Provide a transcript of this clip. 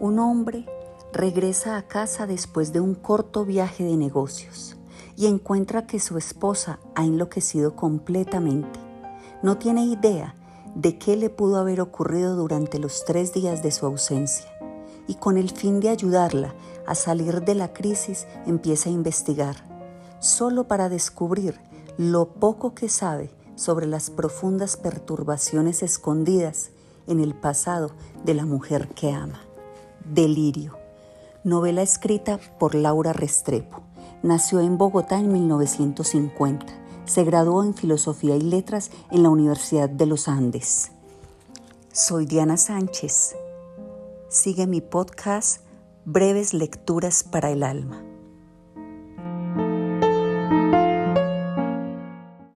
Un hombre regresa a casa después de un corto viaje de negocios y encuentra que su esposa ha enloquecido completamente. No tiene idea de qué le pudo haber ocurrido durante los tres días de su ausencia y con el fin de ayudarla a salir de la crisis empieza a investigar, solo para descubrir lo poco que sabe sobre las profundas perturbaciones escondidas en el pasado de la mujer que ama. Delirio. Novela escrita por Laura Restrepo. Nació en Bogotá en 1950. Se graduó en Filosofía y Letras en la Universidad de los Andes. Soy Diana Sánchez. Sigue mi podcast Breves Lecturas para el Alma.